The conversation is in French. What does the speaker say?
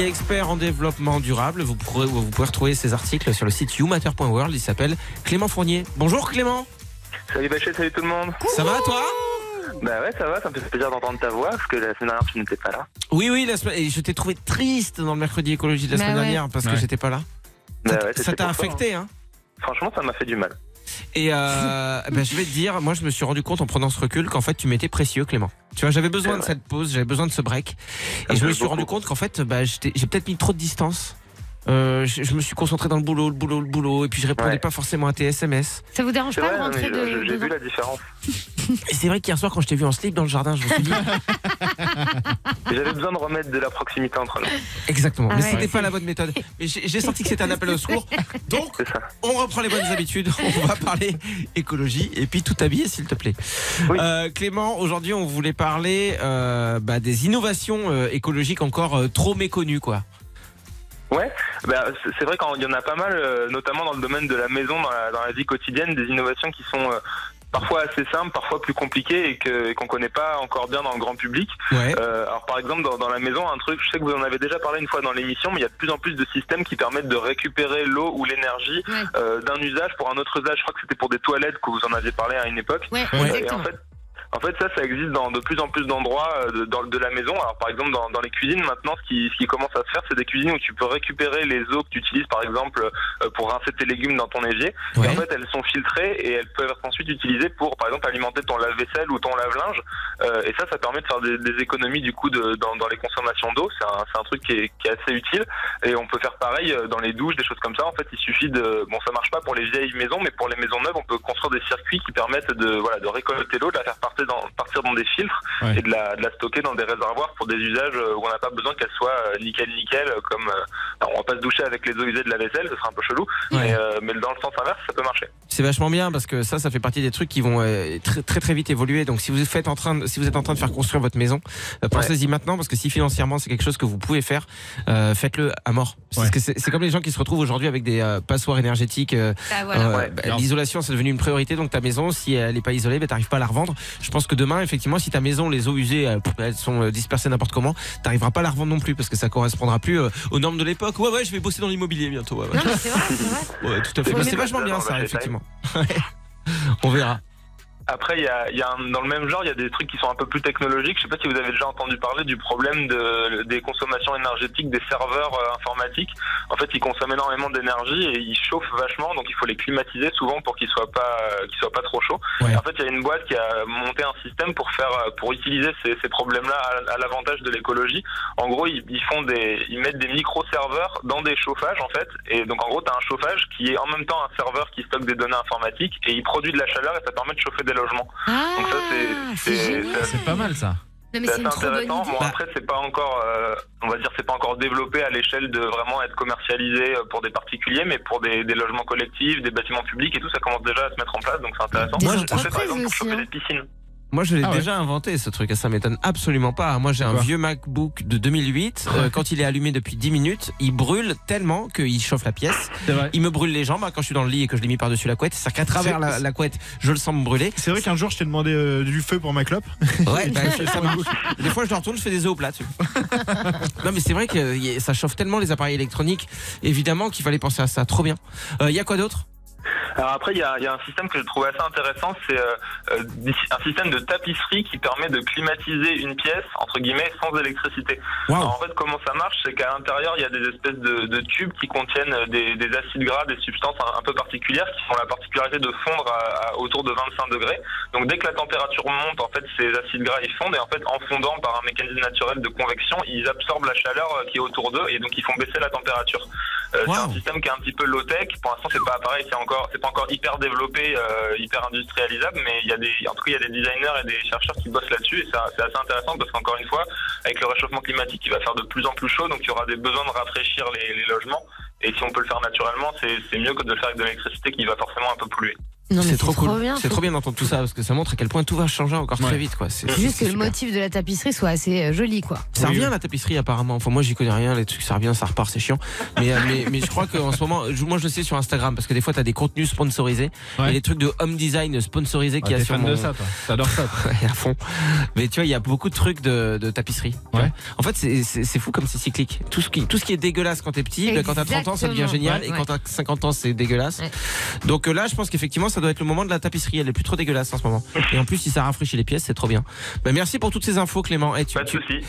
Il est expert en développement durable. Vous pourrez, vous pouvez retrouver ses articles sur le site youmatter.world. Il s'appelle Clément Fournier. Bonjour Clément. Salut Bachet, salut tout le monde. Ça va toi? Bah ouais, ça va, ça me fait plaisir d'entendre ta voix parce que la semaine dernière tu n'étais pas là. Oui, oui, la semaine- et je t'ai trouvé triste dans le mercredi écologie de la Bah semaine ouais. dernière parce que j'étais pas là. Bah Ça- ouais, c'était t'a affecté, hein hein? Franchement, ça m'a fait du mal. Et euh, ben, je vais te dire, moi je me suis rendu compte en prenant ce recul qu'en fait tu m'étais précieux Clément. Tu vois, j'avais besoin de cette pause, j'avais besoin de ce break. Et je me suis rendu compte qu'en fait bah, j'étais- j'ai peut-être mis trop de distance. Euh, je, je me suis concentré dans le boulot, le boulot, le boulot, et puis je répondais Ouais. pas forcément à tes SMS. Ça vous dérange pas vrai, de rentrer de, je- j'ai vu la différence. Et c'est vrai qu'hier soir quand je t'ai vu en slip dans le jardin, je me suis dit J'avais besoin de remettre de la proximité entre nous. exactement, Ah mais ouais, c'était pas la bonne méthode. Mais j'ai j'ai senti que c'était un appel au secours. Donc C'est ça. on reprend les bonnes habitudes, on va parler écologie et puis tout habillé s'il te plaît. Oui. Euh, Clément, aujourd'hui on voulait parler euh, bah, des innovations euh, écologiques encore euh, trop méconnues quoi. Ouais, bah, c'est- c'est vrai qu'il y en a pas mal, euh, notamment dans le domaine de la maison, dans la, dans la vie quotidienne, des innovations qui sont euh, parfois assez simples, parfois plus compliquées et que- et qu'on connaît pas encore bien dans le grand public. Ouais. Euh, alors par exemple dans, dans la maison un truc, je sais que vous en avez déjà parlé une fois dans l'émission, mais il y a de plus en plus de systèmes qui permettent de récupérer l'eau ou l'énergie Ouais. euh, d'un usage pour un autre usage. Je crois que c'était pour des toilettes que vous en aviez parlé à une époque. Ouais, Ouais. Et en exactement. fait, en fait, ça, ça existe dans de plus en plus d'endroits euh, de, de la maison. Alors, par exemple, dans, dans les cuisines, maintenant, ce qui, ce qui commence à se faire, c'est des cuisines où tu peux récupérer les eaux que tu utilises, par exemple, euh, pour rincer tes légumes dans ton évier. Et en fait, elles sont filtrées et elles peuvent être ensuite utilisées pour, par exemple, alimenter ton lave-vaisselle ou ton lave-linge. Euh, et ça, ça permet de faire des, des économies, du coup, de, dans, dans les consommations d'eau. C'est un, un truc qui est, qui est assez utile. Et on peut faire pareil euh, dans les douches, des choses comme ça. En fait, il suffit de... Bon, ça marche pas pour les vieilles maisons, mais pour les maisons neuves, on peut construire des circuits qui permettent de, voilà, de récolter l'eau, de la faire partir dans, partir dans des filtres Ouais. et de la, de la stocker dans des réservoirs pour des usages euh, où on n'a pas besoin qu'elle soit euh, nickel nickel euh, comme euh, alors, on va pas se doucher avec les eaux usées de la vaisselle ce serait un peu chelou Ouais. mais, euh, mais dans le sens inverse ça peut marcher C'est vachement bien parce que ça, ça fait partie des trucs qui vont euh, très très très vite évoluer. Donc si vous faites en train, de, si vous êtes en train de faire construire votre maison, euh, pensez-y maintenant parce que si financièrement c'est quelque chose que vous pouvez faire, euh, faites-le à mort. Parce Ouais. que c'est comme les gens qui se retrouvent aujourd'hui avec des euh, passoires énergétiques. euh, Ah, voilà. euh, Ouais. bah, L'isolation c'est devenu une priorité. Donc ta maison, si elle n'est pas isolée, bah, t'arrives pas à la revendre. Je pense que demain, effectivement, si ta maison, les eaux usées, euh, elles sont euh, dispersées n'importe comment, t'arriveras pas à la revendre non plus parce que ça correspondra plus euh, aux normes de l'époque. Ouais ouais, je vais bosser dans l'immobilier bientôt. Ouais, ouais. Non, mais c'est vrai, c'est vrai. Ouais, tout à fait. Bah, mais c'est vachement bien ça, effectivement. On verra. Après il y a, il y a un- dans le même genre il y a des trucs qui sont un peu plus technologiques. Je sais pas si vous avez déjà entendu parler du problème de, des consommations énergétiques des serveurs euh, informatiques. En fait ils consomment énormément d'énergie et ils chauffent vachement donc il faut les climatiser souvent pour qu'ils soient pas euh, qu'ils soient pas trop chauds. Ouais. En fait il y a une boîte qui a monté un système pour faire euh, pour utiliser ces, ces problèmes là à, à l'avantage de l'écologie. En gros ils, ils font des ils mettent des micro serveurs dans des chauffages en fait. Et donc en gros tu as un chauffage qui est en même temps un serveur qui stocke des données informatiques et il produit de la chaleur et ça permet de chauffer des logements Ah, Donc ça, c'est- c'est pas mal ça. C'est intéressant. Bon Bah- après c'est pas encore, euh, on va dire c'est pas encore développé à l'échelle de vraiment être commercialisé euh, pour des particuliers, mais pour des, des logements collectifs, des bâtiments publics et tout, ça commence déjà à se mettre en place, donc c'est intéressant. Des Moi, je- fait, par exemple pour hein. des piscines. Moi, je l'ai Ah ouais. déjà inventé ce truc, et ça m'étonne absolument pas. Moi, j'ai un vieux MacBook de 2008. euh, quand il est allumé depuis 10 minutes, il brûle tellement qu'il chauffe la pièce. Il me brûle les jambes hein, quand je suis dans le lit et que je l'ai mis par-dessus la couette. C'est-à-dire qu'à travers la, la couette, je le sens me brûler. C'est vrai qu'un jour je t'ai demandé euh, du feu pour ma clope. Ouais, bah, ça marche. Des fois, je le retourne, je fais des œufs au plat non, mais c'est vrai que ça chauffe tellement les appareils électroniques, évidemment, qu'il fallait penser à ça. Trop bien. Il y a quoi d'autre? Alors après, il y a, y a un système que je trouve assez intéressant, c'est euh, euh, un système de tapisserie qui permet de climatiser une pièce, entre guillemets, sans électricité. Alors, en fait, comment ça marche C'est qu'à l'intérieur, il y a des espèces de, de tubes qui contiennent des, des acides gras, des substances un, un peu particulières qui ont la particularité de fondre à, à autour de 25 degrés. Donc, dès que la température monte, en fait, ces acides gras ils fondent et en fait, en fondant par un mécanisme naturel de convection, ils absorbent la chaleur euh, qui est autour d'eux et donc ils font baisser la température. Euh, C'est un système qui est un petit peu low tech. Pour l'instant, c'est pas pareil, c'est encore, c'est pas encore hyper développé, euh, hyper industrialisable, mais il y a des, en tout cas, il y a des designers et des chercheurs qui bossent là-dessus et ça- c'est assez intéressant parce qu'encore une fois, avec le réchauffement climatique, il va faire de plus en plus chaud, donc il y aura des besoins de rafraîchir les, les logements. Et si on peut le faire naturellement, c'est c'est mieux que de le faire avec de l'électricité qui va forcément un peu polluer. C'est trop cool. bien. C'est trop bien d'entendre tout ça parce que ça montre à quel point tout va changer encore Ouais. très vite. Quoi. C'est juste que le super. motif de la tapisserie soit assez euh, joli, quoi. Ça Oui, revient la tapisserie apparemment. Enfin moi j'y connais rien, les trucs ça revient, ça repart, c'est chiant. Mais, euh, mais, mais je crois qu'en ce moment, je- moi je le sais sur Instagram parce que des fois t'as des contenus sponsorisés, Ouais. et des trucs de home design sponsorisés Ah, qui a T'es sur fan mon... de ça, toi. T'adores ça. toi. À fond. Mais tu vois, il y a beaucoup de trucs de, de tapisserie. Ouais. En fait, c'est- fou comme c'est cyclique. Tout ce, qui, tout ce qui est dégueulasse quand t'es petit, ben, quand t'as 30 ans, ça devient génial. Ouais, et quand t'as 50 ans, c'est dégueulasse. Ouais. Donc euh, là, je pense qu'effectivement, ça doit être le moment de la tapisserie. Elle est plus trop dégueulasse en ce moment. Et en plus, si ça rafraîchit les pièces, c'est trop bien. Ben, merci pour toutes ces infos, Clément. Et tu, Pas de tu-.